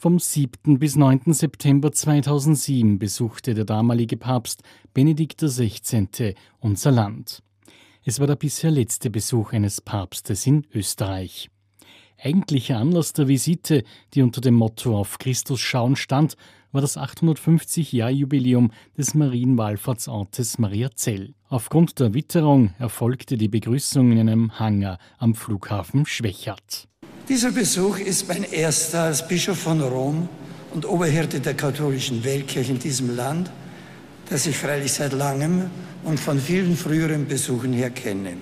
Vom 7. bis 9. September 2007 besuchte der damalige Papst Benedikt XVI. unser Land. Es war der bisher letzte Besuch eines Papstes in Österreich. Eigentlicher Anlass der Visite, die unter dem Motto Auf Christus schauen stand, war das 850-Jahr-Jubiläum des Marienwallfahrtsortes Mariazell. Aufgrund der Witterung erfolgte die Begrüßung in einem Hangar am Flughafen Schwächert. Dieser Besuch ist mein erster als Bischof von Rom und Oberhirte der katholischen Weltkirche in diesem Land, das ich freilich seit langem und von vielen früheren Besuchen her kenne.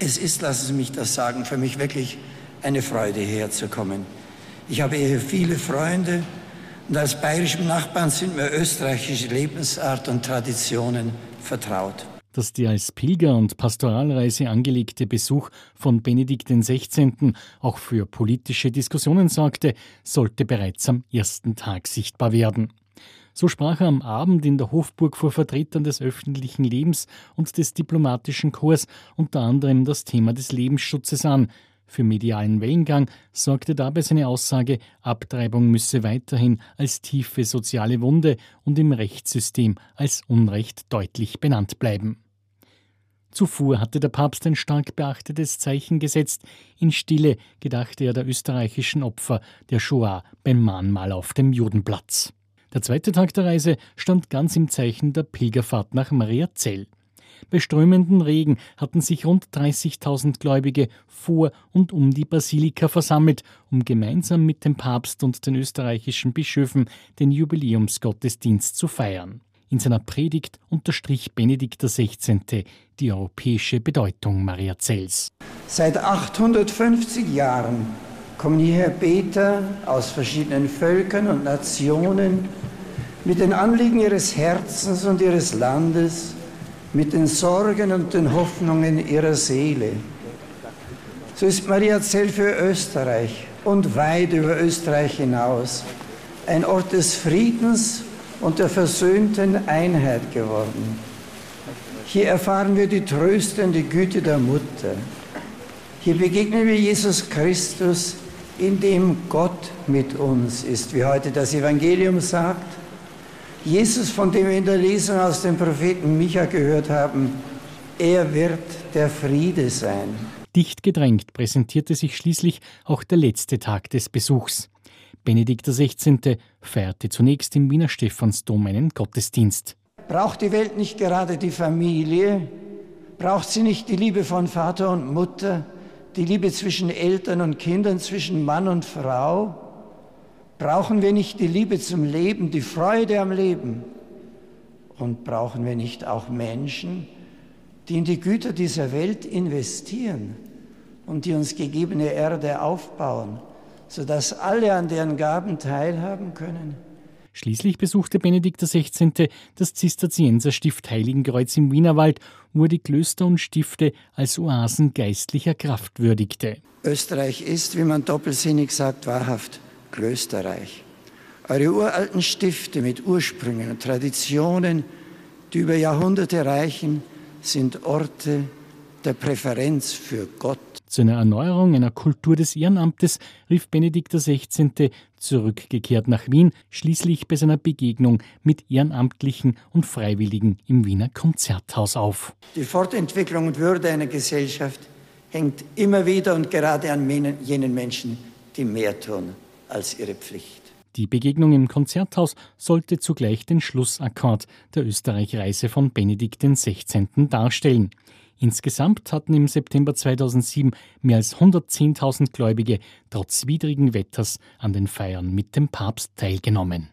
Es ist, lassen Sie mich das sagen, für mich wirklich eine Freude, hierher zu kommen. Ich habe hier viele Freunde und als bayerischem Nachbarn sind mir österreichische Lebensart und Traditionen vertraut dass der als Pilger- und Pastoralreise angelegte Besuch von Benedikt XVI. auch für politische Diskussionen sorgte, sollte bereits am ersten Tag sichtbar werden. So sprach er am Abend in der Hofburg vor Vertretern des öffentlichen Lebens und des diplomatischen Korps unter anderem das Thema des Lebensschutzes an, für medialen Wellengang sorgte dabei seine Aussage, Abtreibung müsse weiterhin als tiefe soziale Wunde und im Rechtssystem als Unrecht deutlich benannt bleiben. Zuvor hatte der Papst ein stark beachtetes Zeichen gesetzt. In Stille gedachte er der österreichischen Opfer der Shoah beim Mahnmal auf dem Judenplatz. Der zweite Tag der Reise stand ganz im Zeichen der Pilgerfahrt nach Mariazell. Bei strömenden Regen hatten sich rund 30.000 Gläubige vor und um die Basilika versammelt, um gemeinsam mit dem Papst und den österreichischen Bischöfen den Jubiläumsgottesdienst zu feiern. In seiner Predigt unterstrich Benedikt XVI. die europäische Bedeutung Maria Zells. Seit 850 Jahren kommen hierher Beter aus verschiedenen Völkern und Nationen mit den Anliegen ihres Herzens und ihres Landes mit den Sorgen und den Hoffnungen ihrer Seele. So ist Maria Zell für Österreich und weit über Österreich hinaus ein Ort des Friedens und der versöhnten Einheit geworden. Hier erfahren wir die tröstende Güte der Mutter. Hier begegnen wir Jesus Christus, in dem Gott mit uns ist, wie heute das Evangelium sagt. Jesus, von dem wir in der Lesung aus dem Propheten Micha gehört haben, er wird der Friede sein. Dicht gedrängt präsentierte sich schließlich auch der letzte Tag des Besuchs. Benedikt XVI. feierte zunächst im Wiener Stephansdom einen Gottesdienst. Braucht die Welt nicht gerade die Familie? Braucht sie nicht die Liebe von Vater und Mutter? Die Liebe zwischen Eltern und Kindern, zwischen Mann und Frau? Brauchen wir nicht die Liebe zum Leben, die Freude am Leben? Und brauchen wir nicht auch Menschen, die in die Güter dieser Welt investieren und die uns gegebene Erde aufbauen, sodass alle an deren Gaben teilhaben können? Schließlich besuchte Benedikt XVI. das Zisterzienserstift Heiligenkreuz im Wienerwald, wo er die Klöster und Stifte als Oasen geistlicher Kraft würdigte. Österreich ist, wie man doppelsinnig sagt, wahrhaft Klösterreich. Eure uralten Stifte mit Ursprüngen und Traditionen, die über Jahrhunderte reichen, sind Orte der Präferenz für Gott. Zu einer Erneuerung einer Kultur des Ehrenamtes rief Benedikt XVI. zurückgekehrt nach Wien, schließlich bei seiner Begegnung mit Ehrenamtlichen und Freiwilligen im Wiener Konzerthaus auf. Die Fortentwicklung und Würde einer Gesellschaft hängt immer wieder und gerade an jenen Menschen, die mehr tun als ihre Pflicht. Die Begegnung im Konzerthaus sollte zugleich den Schlussakkord der Österreich-Reise von Benedikt XVI. darstellen. Insgesamt hatten im September 2007 mehr als 110.000 Gläubige trotz widrigen Wetters an den Feiern mit dem Papst teilgenommen.